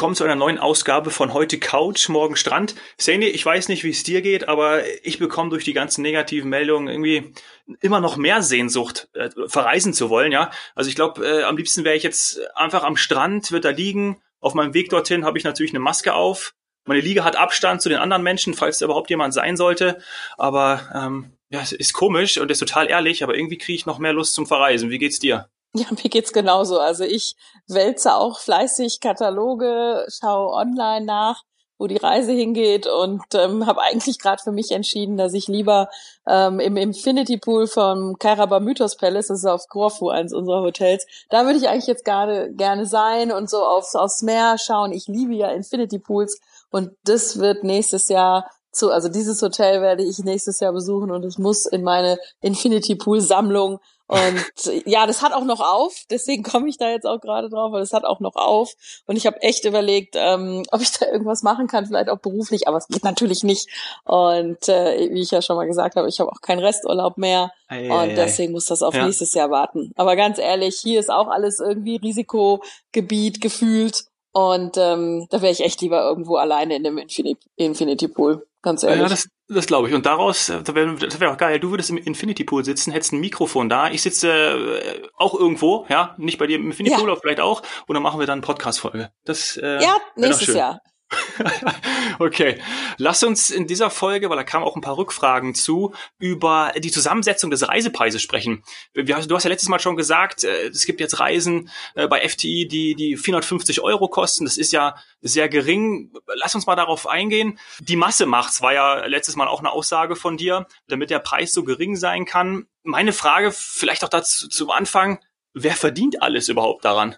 Willkommen zu einer neuen Ausgabe von heute Couch, morgen Strand. Sandy, ich weiß nicht, wie es dir geht, aber ich bekomme durch die ganzen negativen Meldungen irgendwie immer noch mehr Sehnsucht, äh, verreisen zu wollen, ja. Also ich glaube, äh, am liebsten wäre ich jetzt einfach am Strand, wird da liegen. Auf meinem Weg dorthin habe ich natürlich eine Maske auf. Meine Liege hat Abstand zu den anderen Menschen, falls da überhaupt jemand sein sollte. Aber ähm, ja, es ist komisch und ist total ehrlich, aber irgendwie kriege ich noch mehr Lust zum Verreisen. Wie geht's dir? Ja, mir geht's genauso. Also ich wälze auch fleißig Kataloge, schaue online nach, wo die Reise hingeht und ähm, habe eigentlich gerade für mich entschieden, dass ich lieber ähm, im Infinity Pool vom Karaba Mythos Palace, das ist auf Corfu, eins unserer Hotels, da würde ich eigentlich jetzt gerne gerne sein und so aufs, aufs Meer schauen. Ich liebe ja Infinity Pools und das wird nächstes Jahr zu, also dieses Hotel werde ich nächstes Jahr besuchen und es muss in meine Infinity Pool Sammlung und ja, das hat auch noch auf, deswegen komme ich da jetzt auch gerade drauf, weil es hat auch noch auf. Und ich habe echt überlegt, ähm, ob ich da irgendwas machen kann, vielleicht auch beruflich, aber es geht natürlich nicht. Und äh, wie ich ja schon mal gesagt habe, ich habe auch keinen Resturlaub mehr. Ei, und ei, deswegen ei. muss das auf ja. nächstes Jahr warten. Aber ganz ehrlich, hier ist auch alles irgendwie Risikogebiet gefühlt. Und ähm, da wäre ich echt lieber irgendwo alleine in dem Infinity, Infinity Pool. Ganz ehrlich. Ja, das, das glaube ich. Und daraus, äh, das wäre wär auch geil, du würdest im Infinity Pool sitzen, hättest ein Mikrofon da. Ich sitze äh, auch irgendwo, ja, nicht bei dir im Infinity Pool, aber vielleicht auch. Und dann machen wir dann eine Podcast-Folge. Das, äh, ja, nächstes Jahr. okay, lass uns in dieser Folge, weil da kamen auch ein paar Rückfragen zu, über die Zusammensetzung des Reisepreises sprechen. Du hast ja letztes Mal schon gesagt, äh, es gibt jetzt Reisen äh, bei FTI, die die 450 Euro kosten. Das ist ja sehr gering. Lass uns mal darauf eingehen. Die Masse macht's, war ja letztes Mal auch eine Aussage von dir, damit der Preis so gering sein kann. Meine Frage vielleicht auch dazu zum Anfang, wer verdient alles überhaupt daran?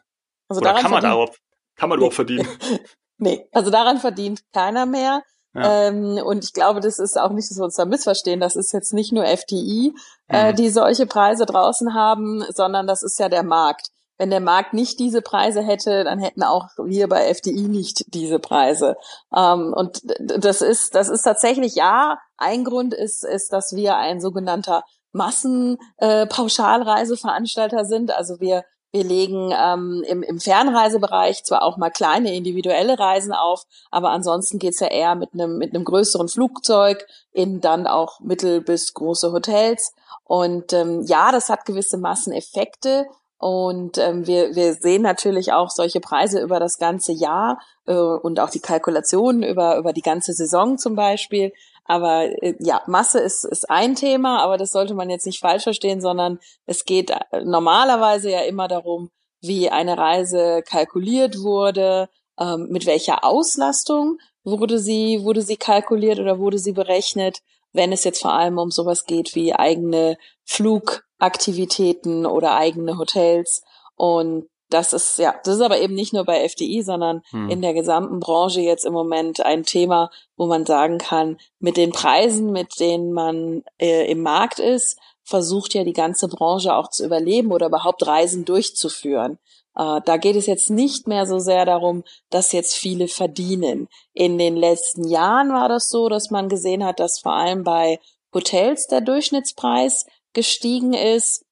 Also Oder daran kann man darauf, kann man überhaupt verdienen? Nee, also daran verdient keiner mehr. Ja. Ähm, und ich glaube, das ist auch nicht, dass wir uns da missverstehen. Das ist jetzt nicht nur FDI, äh, mhm. äh, die solche Preise draußen haben, sondern das ist ja der Markt. Wenn der Markt nicht diese Preise hätte, dann hätten auch wir bei FDI nicht diese Preise. Ähm, und das ist, das ist tatsächlich ja. Ein Grund ist, ist, dass wir ein sogenannter Massenpauschalreiseveranstalter äh, sind. Also wir wir legen ähm, im, im Fernreisebereich zwar auch mal kleine individuelle Reisen auf, aber ansonsten geht's ja eher mit einem mit einem größeren Flugzeug in dann auch mittel bis große Hotels. Und ähm, ja, das hat gewisse Masseneffekte. Und ähm, wir, wir sehen natürlich auch solche Preise über das ganze Jahr äh, und auch die Kalkulationen über, über die ganze Saison zum Beispiel. Aber äh, ja, Masse ist, ist ein Thema, aber das sollte man jetzt nicht falsch verstehen, sondern es geht äh, normalerweise ja immer darum, wie eine Reise kalkuliert wurde, ähm, mit welcher Auslastung wurde sie, wurde sie kalkuliert oder wurde sie berechnet, wenn es jetzt vor allem um sowas geht wie eigene Flugaktivitäten oder eigene Hotels. Und das ist ja, das ist aber eben nicht nur bei FDI, sondern hm. in der gesamten Branche jetzt im Moment ein Thema, wo man sagen kann, mit den Preisen, mit denen man äh, im Markt ist, versucht ja die ganze Branche auch zu überleben oder überhaupt Reisen durchzuführen. Äh, da geht es jetzt nicht mehr so sehr darum, dass jetzt viele verdienen. In den letzten Jahren war das so, dass man gesehen hat, dass vor allem bei Hotels der Durchschnittspreis gestiegen ist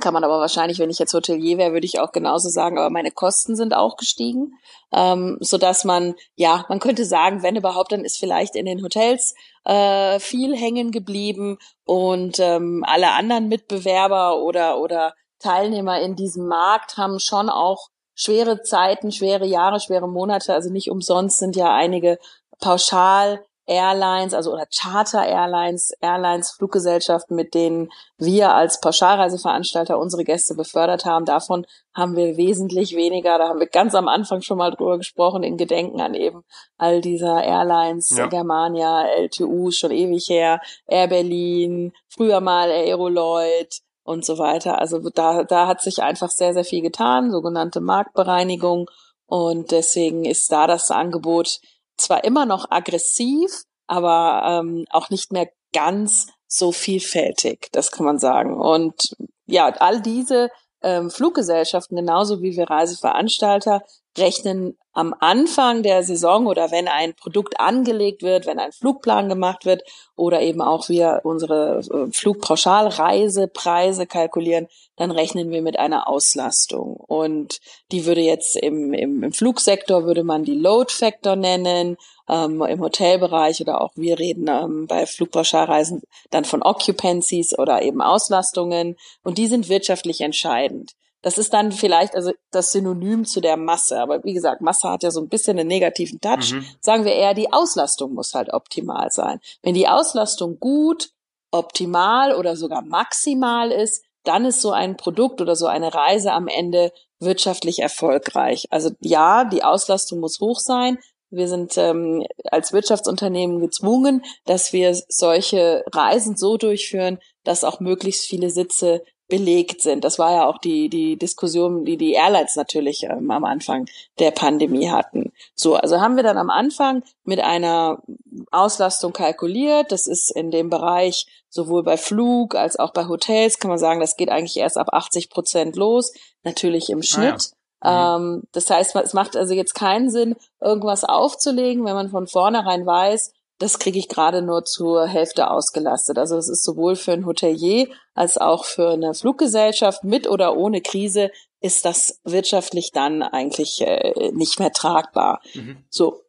kann man aber wahrscheinlich, wenn ich jetzt Hotelier wäre, würde ich auch genauso sagen, aber meine Kosten sind auch gestiegen, ähm, so dass man, ja, man könnte sagen, wenn überhaupt, dann ist vielleicht in den Hotels äh, viel hängen geblieben und ähm, alle anderen Mitbewerber oder oder Teilnehmer in diesem Markt haben schon auch schwere Zeiten, schwere Jahre, schwere Monate. Also nicht umsonst sind ja einige pauschal Airlines, also oder Charter Airlines, Airlines, Fluggesellschaften, mit denen wir als Pauschalreiseveranstalter unsere Gäste befördert haben. Davon haben wir wesentlich weniger. Da haben wir ganz am Anfang schon mal drüber gesprochen, in Gedenken an eben all dieser Airlines, ja. Germania, LTU, schon ewig her, Air Berlin, früher mal Aeroloid und so weiter. Also da, da hat sich einfach sehr, sehr viel getan, sogenannte Marktbereinigung. Und deswegen ist da das Angebot zwar immer noch aggressiv, aber ähm, auch nicht mehr ganz so vielfältig, das kann man sagen. Und ja, all diese ähm, Fluggesellschaften, genauso wie wir Reiseveranstalter, rechnen am Anfang der Saison oder wenn ein Produkt angelegt wird, wenn ein Flugplan gemacht wird oder eben auch wir unsere äh, Flugpauschalreisepreise kalkulieren, dann rechnen wir mit einer Auslastung. Und die würde jetzt im, im, im Flugsektor würde man die Load Factor nennen, ähm, im Hotelbereich oder auch wir reden ähm, bei Flugpauschalreisen dann von Occupancies oder eben Auslastungen und die sind wirtschaftlich entscheidend. Das ist dann vielleicht also das Synonym zu der Masse. Aber wie gesagt, Masse hat ja so ein bisschen einen negativen Touch. Mhm. Sagen wir eher, die Auslastung muss halt optimal sein. Wenn die Auslastung gut, optimal oder sogar maximal ist, dann ist so ein Produkt oder so eine Reise am Ende wirtschaftlich erfolgreich. Also ja, die Auslastung muss hoch sein. Wir sind ähm, als Wirtschaftsunternehmen gezwungen, dass wir solche Reisen so durchführen, dass auch möglichst viele Sitze belegt sind. Das war ja auch die, die Diskussion, die die Airlines natürlich ähm, am Anfang der Pandemie hatten. So, also haben wir dann am Anfang mit einer Auslastung kalkuliert. Das ist in dem Bereich sowohl bei Flug als auch bei Hotels, kann man sagen, das geht eigentlich erst ab 80 Prozent los. Natürlich im Schnitt. Ah ja. Mhm. Ähm, das heißt, es macht also jetzt keinen Sinn, irgendwas aufzulegen, wenn man von vornherein weiß, das kriege ich gerade nur zur Hälfte ausgelastet. Also es ist sowohl für ein Hotelier als auch für eine Fluggesellschaft mit oder ohne Krise ist das wirtschaftlich dann eigentlich äh, nicht mehr tragbar. Mhm. So,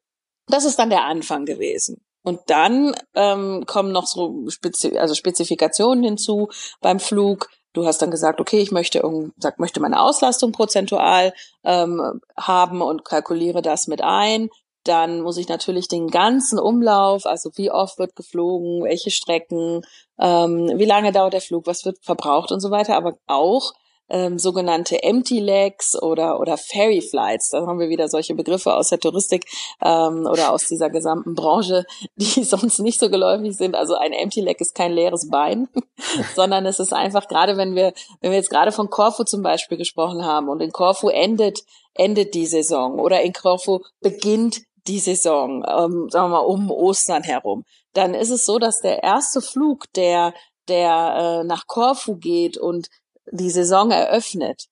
das ist dann der Anfang gewesen. Und dann ähm, kommen noch so Spezi also Spezifikationen hinzu beim Flug. Du hast dann gesagt, okay, ich möchte, sag, möchte meine Auslastung prozentual ähm, haben und kalkuliere das mit ein. Dann muss ich natürlich den ganzen Umlauf, also wie oft wird geflogen, welche Strecken, ähm, wie lange dauert der Flug, was wird verbraucht und so weiter, aber auch ähm, sogenannte Empty Legs oder oder Ferry Flights. Da haben wir wieder solche Begriffe aus der Touristik ähm, oder aus dieser gesamten Branche, die sonst nicht so geläufig sind. Also ein Empty Leg ist kein leeres Bein, sondern es ist einfach gerade, wenn wir wenn wir jetzt gerade von Corfu zum Beispiel gesprochen haben und in Corfu endet endet die Saison oder in Corfu beginnt die Saison, ähm, sagen wir mal um Ostern herum, dann ist es so, dass der erste Flug, der der äh, nach Korfu geht und die Saison eröffnet,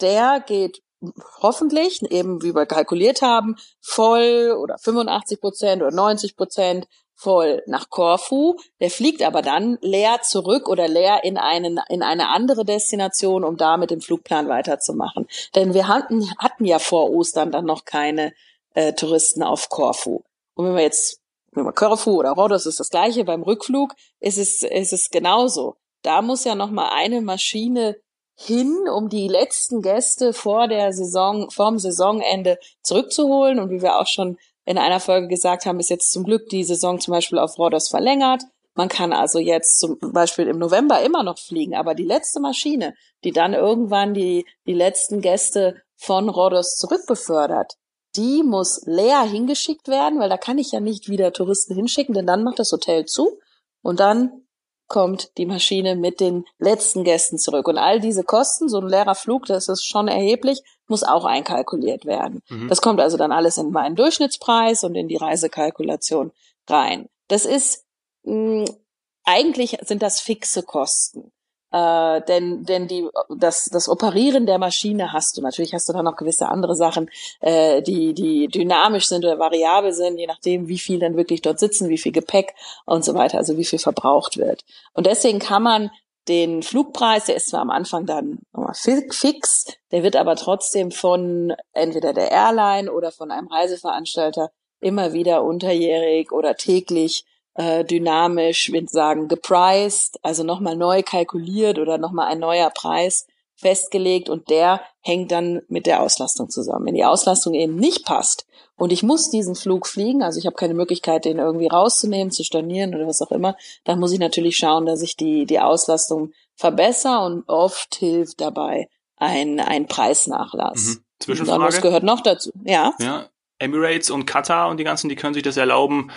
der geht hoffentlich, eben wie wir kalkuliert haben, voll oder 85 Prozent oder 90 Prozent voll nach Korfu. Der fliegt aber dann leer zurück oder leer in, einen, in eine andere Destination, um da mit dem Flugplan weiterzumachen. Denn wir hatten, hatten ja vor Ostern dann noch keine äh, Touristen auf Korfu. Und wenn wir jetzt, wenn wir Korfu oder Rhodos ist das gleiche, beim Rückflug ist es, ist es genauso. Da muss ja noch mal eine Maschine hin, um die letzten Gäste vor der Saison, vorm Saisonende zurückzuholen. Und wie wir auch schon in einer Folge gesagt haben, ist jetzt zum Glück die Saison zum Beispiel auf Rhodos verlängert. Man kann also jetzt zum Beispiel im November immer noch fliegen, aber die letzte Maschine, die dann irgendwann die, die letzten Gäste von Rhodos zurückbefördert, die muss leer hingeschickt werden, weil da kann ich ja nicht wieder Touristen hinschicken, denn dann macht das Hotel zu und dann kommt die Maschine mit den letzten Gästen zurück. Und all diese Kosten, so ein leerer Flug, das ist schon erheblich, muss auch einkalkuliert werden. Mhm. Das kommt also dann alles in meinen Durchschnittspreis und in die Reisekalkulation rein. Das ist mh, hm, eigentlich sind das fixe Kosten. Äh, denn denn die das das Operieren der Maschine hast du. Natürlich hast du dann noch gewisse andere Sachen äh, die die dynamisch sind oder variabel sind je nachdem wie viel dann wirklich dort sitzen wie viel Gepäck und so weiter also wie viel verbraucht wird. Und deswegen kann man den Flugpreis der ist zwar am Anfang dann fix der wird aber trotzdem von entweder der Airline oder von einem Reiseveranstalter immer wieder unterjährig oder täglich äh, dynamisch, wir sagen gepriced, also nochmal neu kalkuliert oder nochmal ein neuer Preis festgelegt und der hängt dann mit der Auslastung zusammen. Wenn die Auslastung eben nicht passt und ich muss diesen Flug fliegen, also ich habe keine Möglichkeit, den irgendwie rauszunehmen, zu stornieren oder was auch immer, dann muss ich natürlich schauen, dass ich die, die Auslastung verbessere und oft hilft dabei ein, ein Preisnachlass. Mhm. Zwischenfrage. was gehört noch dazu? Ja. ja. Emirates und Qatar und die ganzen, die können sich das erlauben,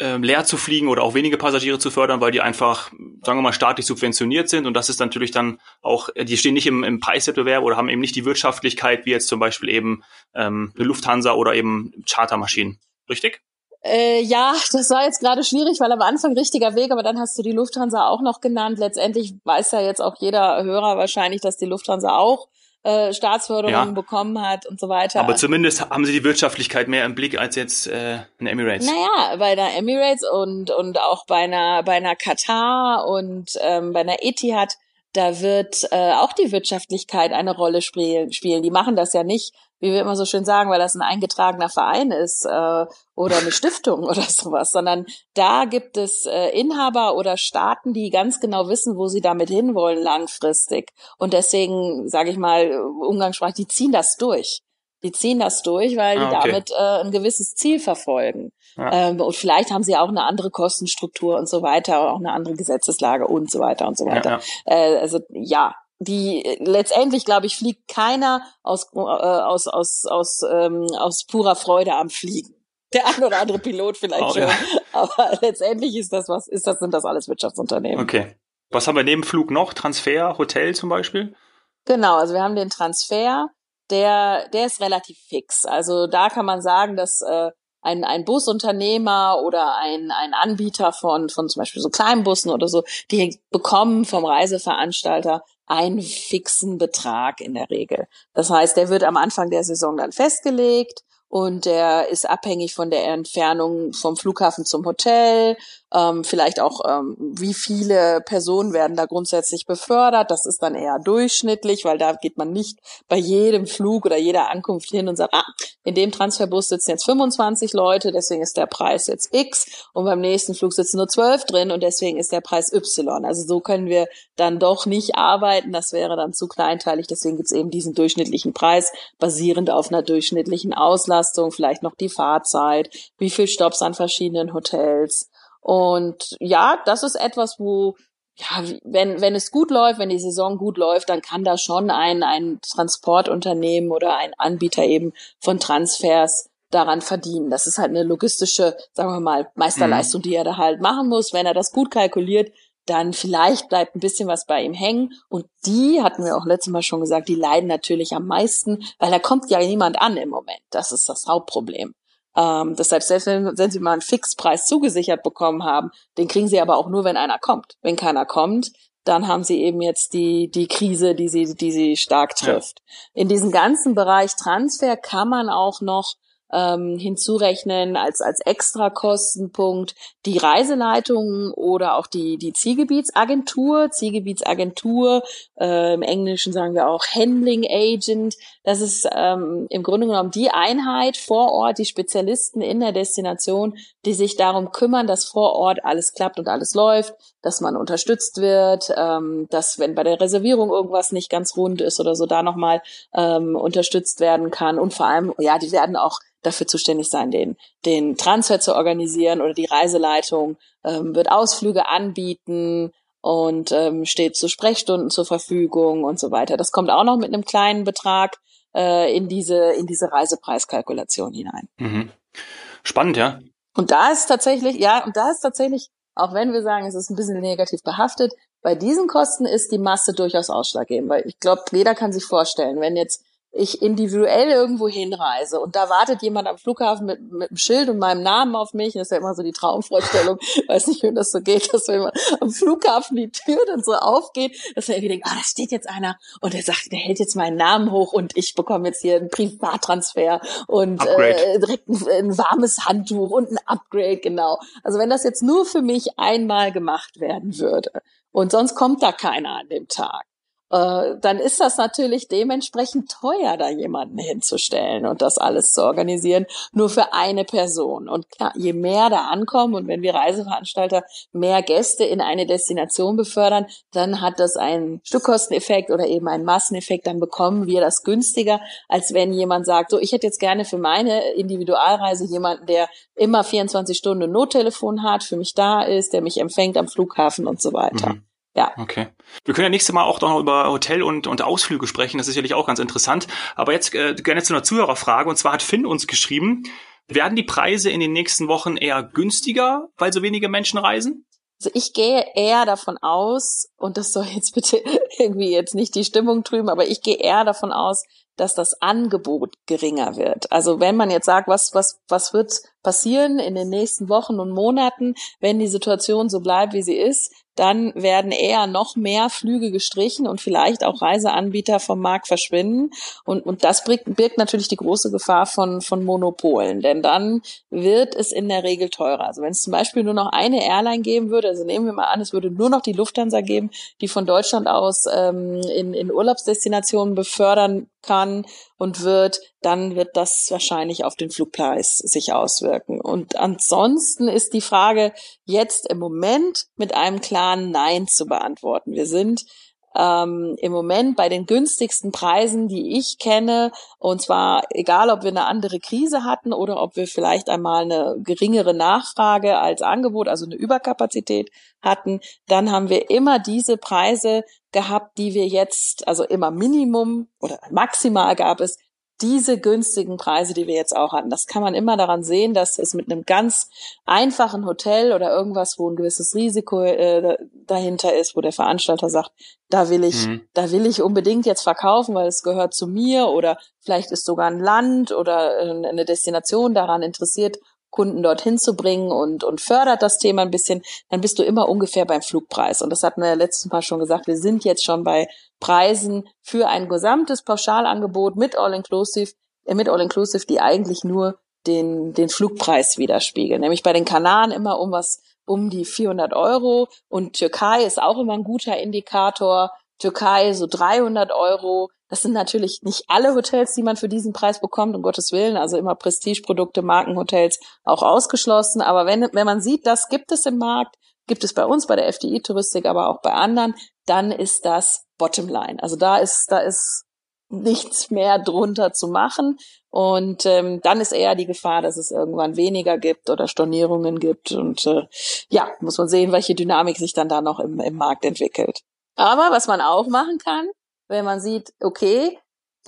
leer zu fliegen oder auch wenige Passagiere zu fördern, weil die einfach, sagen wir mal, staatlich subventioniert sind. Und das ist natürlich dann auch, die stehen nicht im, im Preiswettbewerb oder haben eben nicht die Wirtschaftlichkeit wie jetzt zum Beispiel eben ähm, eine Lufthansa oder eben Chartermaschinen. Richtig? Äh, ja, das war jetzt gerade schwierig, weil am Anfang richtiger Weg, aber dann hast du die Lufthansa auch noch genannt. Letztendlich weiß ja jetzt auch jeder Hörer wahrscheinlich, dass die Lufthansa auch äh, Staatsförderungen ja. bekommen hat und so weiter. Aber zumindest haben sie die Wirtschaftlichkeit mehr im Blick als jetzt äh, ein Emirates. Naja, bei einer Emirates und und auch bei einer bei einer Katar und ähm, bei einer Etihad da wird äh, auch die Wirtschaftlichkeit eine Rolle spielen. spielen. Die machen das ja nicht, wie wir immer so schön sagen, weil das ein eingetragener Verein ist äh, oder eine Stiftung oder sowas, sondern da gibt es äh, Inhaber oder Staaten, die ganz genau wissen, wo sie damit hinwollen langfristig. Und deswegen, sage ich mal, umgangssprachlich, die ziehen das durch. Die ziehen das durch, weil die ah, okay. damit äh, ein gewisses Ziel verfolgen. Ja. Ähm, und vielleicht haben sie auch eine andere Kostenstruktur und so weiter, auch eine andere Gesetzeslage und so weiter und so weiter. Ja, ja. Äh, also ja, die letztendlich glaube ich fliegt keiner aus äh, aus aus aus ähm, aus purer Freude am Fliegen. Der ein oder andere Pilot vielleicht oh, schon, aber letztendlich ist das was ist das sind das alles Wirtschaftsunternehmen. Okay. Was haben wir neben Flug noch? Transfer, Hotel zum Beispiel? Genau, also wir haben den Transfer, der der ist relativ fix. Also da kann man sagen, dass äh, ein, ein Busunternehmer oder ein, ein Anbieter von, von zum Beispiel so Kleinbussen oder so, die bekommen vom Reiseveranstalter einen fixen Betrag in der Regel. Das heißt, der wird am Anfang der Saison dann festgelegt und der ist abhängig von der Entfernung vom Flughafen zum Hotel, ähm, vielleicht auch, ähm, wie viele Personen werden da grundsätzlich befördert. Das ist dann eher durchschnittlich, weil da geht man nicht bei jedem Flug oder jeder Ankunft hin und sagt, ah, in dem Transferbus sitzen jetzt 25 Leute, deswegen ist der Preis jetzt X und beim nächsten Flug sitzen nur 12 drin und deswegen ist der Preis Y. Also so können wir dann doch nicht arbeiten, das wäre dann zu kleinteilig, deswegen gibt's eben diesen durchschnittlichen Preis, basierend auf einer durchschnittlichen Auslastung, vielleicht noch die Fahrzeit, wie viel Stops an verschiedenen Hotels und ja, das ist etwas, wo ja, wenn, wenn es gut läuft, wenn die Saison gut läuft, dann kann da schon ein, ein Transportunternehmen oder ein Anbieter eben von Transfers daran verdienen. Das ist halt eine logistische, sagen wir mal, Meisterleistung, mhm. die er da halt machen muss. Wenn er das gut kalkuliert, dann vielleicht bleibt ein bisschen was bei ihm hängen. Und die, hatten wir auch letztes Mal schon gesagt, die leiden natürlich am meisten, weil da kommt ja niemand an im Moment. Das ist das Hauptproblem. Ähm, deshalb, selbst wenn, wenn sie mal einen Fixpreis zugesichert bekommen haben, den kriegen sie aber auch nur, wenn einer kommt. Wenn keiner kommt, dann haben sie eben jetzt die, die Krise, die sie, die sie stark trifft. Ja. In diesem ganzen Bereich Transfer kann man auch noch ähm, hinzurechnen als, als Extrakostenpunkt die Reiseleitung oder auch die, die Zielgebietsagentur. Zielgebietsagentur, äh, im Englischen sagen wir auch Handling Agent. Das ist ähm, im Grunde genommen die Einheit vor Ort, die Spezialisten in der Destination, die sich darum kümmern, dass vor Ort alles klappt und alles läuft, dass man unterstützt wird, ähm, dass wenn bei der Reservierung irgendwas nicht ganz rund ist oder so, da nochmal ähm, unterstützt werden kann. Und vor allem, ja, die werden auch dafür zuständig sein, den, den Transfer zu organisieren oder die Reiseleitung ähm, wird Ausflüge anbieten und ähm, steht zu Sprechstunden zur Verfügung und so weiter. Das kommt auch noch mit einem kleinen Betrag äh, in diese in diese Reisepreiskalkulation hinein. Mhm. Spannend, ja. Und da ist tatsächlich, ja, und da ist tatsächlich, auch wenn wir sagen, es ist ein bisschen negativ behaftet, bei diesen Kosten ist die Masse durchaus ausschlaggebend, weil ich glaube, jeder kann sich vorstellen, wenn jetzt ich individuell irgendwo hinreise und da wartet jemand am Flughafen mit, mit einem Schild und meinem Namen auf mich, das ist ja immer so die Traumvorstellung, weiß nicht, wie das so geht, dass wenn man am Flughafen die Tür dann so aufgeht, dass man irgendwie denkt, ah, da steht jetzt einer und der sagt, der hält jetzt meinen Namen hoch und ich bekomme jetzt hier einen Privattransfer und äh, direkt ein, ein warmes Handtuch und ein Upgrade, genau. Also wenn das jetzt nur für mich einmal gemacht werden würde und sonst kommt da keiner an dem Tag, äh, dann ist das natürlich dementsprechend teuer, da jemanden hinzustellen und das alles zu organisieren, nur für eine Person. Und klar, je mehr da ankommen und wenn wir Reiseveranstalter mehr Gäste in eine Destination befördern, dann hat das einen Stückkosteneffekt oder eben einen Masseneffekt, dann bekommen wir das günstiger, als wenn jemand sagt, so, ich hätte jetzt gerne für meine Individualreise jemanden, der immer 24 Stunden Nottelefon hat, für mich da ist, der mich empfängt am Flughafen und so weiter. Mhm. Ja. Okay. Wir können ja nächstes Mal auch noch über Hotel und, und Ausflüge sprechen. Das ist sicherlich auch ganz interessant. Aber jetzt äh, gerne zu einer Zuhörerfrage. Und zwar hat Finn uns geschrieben, werden die Preise in den nächsten Wochen eher günstiger, weil so wenige Menschen reisen? Also ich gehe eher davon aus, und das soll jetzt bitte irgendwie jetzt nicht die Stimmung trüben, aber ich gehe eher davon aus, dass das Angebot geringer wird. Also wenn man jetzt sagt, was, was, was wird passieren in den nächsten Wochen und Monaten, wenn die Situation so bleibt, wie sie ist, dann werden eher noch mehr Flüge gestrichen und vielleicht auch Reiseanbieter vom Markt verschwinden. Und, und das birgt, birgt natürlich die große Gefahr von, von Monopolen, denn dann wird es in der Regel teurer. Also wenn es zum Beispiel nur noch eine Airline geben würde, also nehmen wir mal an, es würde nur noch die Lufthansa geben, die von Deutschland aus ähm, in, in Urlaubsdestinationen befördern kann und wird, dann wird das wahrscheinlich auf den Flugpreis sich auswirken. Und ansonsten ist die Frage jetzt im Moment mit einem klaren Nein zu beantworten. Wir sind ähm, im Moment bei den günstigsten Preisen, die ich kenne, und zwar egal, ob wir eine andere Krise hatten oder ob wir vielleicht einmal eine geringere Nachfrage als Angebot, also eine Überkapazität hatten, dann haben wir immer diese Preise gehabt, die wir jetzt, also immer Minimum oder maximal gab es diese günstigen Preise, die wir jetzt auch hatten. Das kann man immer daran sehen, dass es mit einem ganz einfachen Hotel oder irgendwas, wo ein gewisses Risiko äh, dahinter ist, wo der Veranstalter sagt, da will ich, mhm. da will ich unbedingt jetzt verkaufen, weil es gehört zu mir oder vielleicht ist sogar ein Land oder äh, eine Destination daran interessiert, Kunden dorthin zu bringen und, und fördert das Thema ein bisschen, dann bist du immer ungefähr beim Flugpreis. Und das hatten wir ja letztes Mal schon gesagt, wir sind jetzt schon bei Preisen für ein gesamtes Pauschalangebot mit All-Inclusive, äh, mit All-Inclusive, die eigentlich nur den, den Flugpreis widerspiegeln. Nämlich bei den Kanaren immer um was, um die 400 Euro und Türkei ist auch immer ein guter Indikator. Türkei so 300 Euro, das sind natürlich nicht alle Hotels, die man für diesen Preis bekommt, um Gottes Willen, also immer Prestigeprodukte, Markenhotels auch ausgeschlossen. Aber wenn, wenn man sieht, das gibt es im Markt, gibt es bei uns, bei der FDI-Touristik, aber auch bei anderen, dann ist das Bottomline. Also da ist, da ist nichts mehr drunter zu machen. Und ähm, dann ist eher die Gefahr, dass es irgendwann weniger gibt oder Stornierungen gibt. Und äh, ja, muss man sehen, welche Dynamik sich dann da noch im, im Markt entwickelt. Aber was man auch machen kann, wenn man sieht, okay,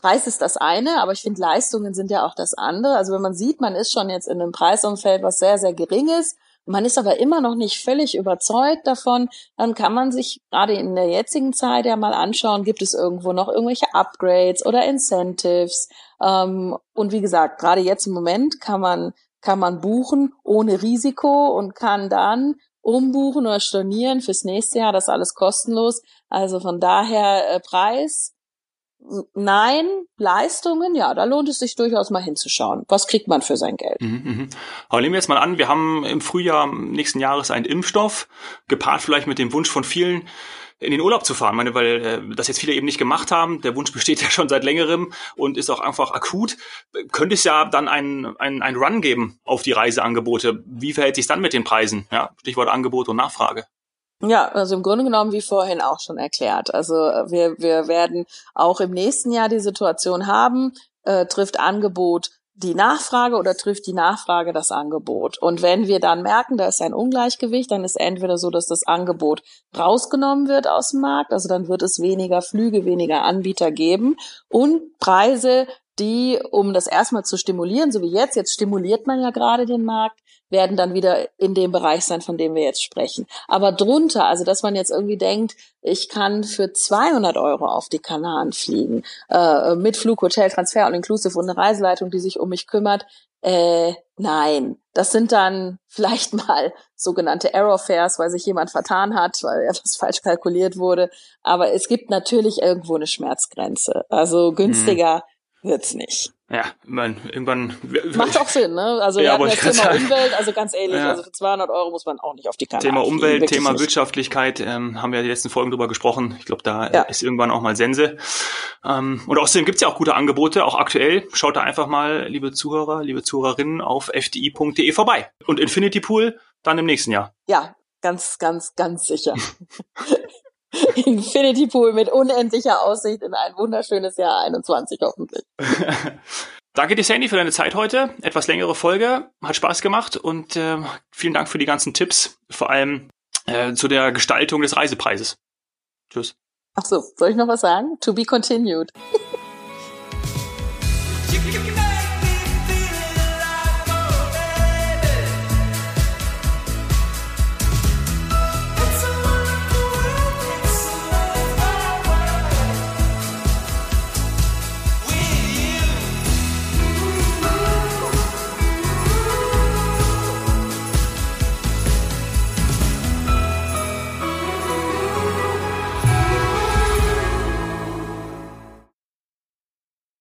Preis ist das eine, aber ich finde, Leistungen sind ja auch das andere. Also wenn man sieht, man ist schon jetzt in einem Preisumfeld, was sehr, sehr gering ist, man ist aber immer noch nicht völlig überzeugt davon, dann kann man sich gerade in der jetzigen Zeit ja mal anschauen, gibt es irgendwo noch irgendwelche Upgrades oder Incentives. Ähm, und wie gesagt, gerade jetzt im Moment kann man, kann man buchen ohne Risiko und kann dann umbuchen oder stornieren fürs nächste Jahr, das ist alles kostenlos. Also von daher äh, Preis, nein, Leistungen, ja, da lohnt es sich durchaus mal hinzuschauen. Was kriegt man für sein Geld? Mhm, mh. Aber nehmen wir jetzt mal an, wir haben im Frühjahr nächsten Jahres einen Impfstoff, gepaart vielleicht mit dem Wunsch von vielen, in den Urlaub zu fahren. Meine, weil äh, das jetzt viele eben nicht gemacht haben. Der Wunsch besteht ja schon seit längerem und ist auch einfach akut. Könnte es ja dann einen ein Run geben auf die Reiseangebote. Wie verhält sich dann mit den Preisen? Ja, Stichwort Angebot und Nachfrage. Ja, also im Grunde genommen wie vorhin auch schon erklärt. Also wir, wir werden auch im nächsten Jahr die Situation haben, äh, trifft Angebot die Nachfrage oder trifft die Nachfrage das Angebot. Und wenn wir dann merken, da ist ein Ungleichgewicht, dann ist entweder so, dass das Angebot rausgenommen wird aus dem Markt, also dann wird es weniger Flüge, weniger Anbieter geben und Preise, die, um das erstmal zu stimulieren, so wie jetzt, jetzt stimuliert man ja gerade den Markt, werden dann wieder in dem Bereich sein, von dem wir jetzt sprechen. Aber drunter, also dass man jetzt irgendwie denkt, ich kann für 200 Euro auf die Kanaren fliegen, äh, mit Flug, Hotel, Transfer, all inclusive und eine Reiseleitung, die sich um mich kümmert. Äh, nein, das sind dann vielleicht mal sogenannte Error Fares, weil sich jemand vertan hat, weil etwas falsch kalkuliert wurde. Aber es gibt natürlich irgendwo eine Schmerzgrenze. Also günstiger hm. wird's nicht. Ja, ich meine, irgendwann. Macht auch Sinn, ne? Also ja, hatten das Thema sagen. Umwelt, also ganz ehrlich, ja. also für 200 Euro muss man auch nicht auf die Karte Thema Umwelt, Thema nicht. Wirtschaftlichkeit, ähm, haben wir ja die letzten Folgen drüber gesprochen. Ich glaube, da ja. ist irgendwann auch mal Sense. Ähm, und außerdem gibt's ja auch gute Angebote, auch aktuell. Schaut da einfach mal, liebe Zuhörer, liebe Zuhörerinnen, auf fdi.de vorbei. Und Infinity Pool dann im nächsten Jahr. Ja, ganz, ganz, ganz sicher. Infinity Pool mit unendlicher Aussicht in ein wunderschönes Jahr 21 hoffentlich. Danke dir, Sandy, für deine Zeit heute. Etwas längere Folge. Hat Spaß gemacht und äh, vielen Dank für die ganzen Tipps, vor allem äh, zu der Gestaltung des Reisepreises. Tschüss. Ach so, soll ich noch was sagen? To be continued.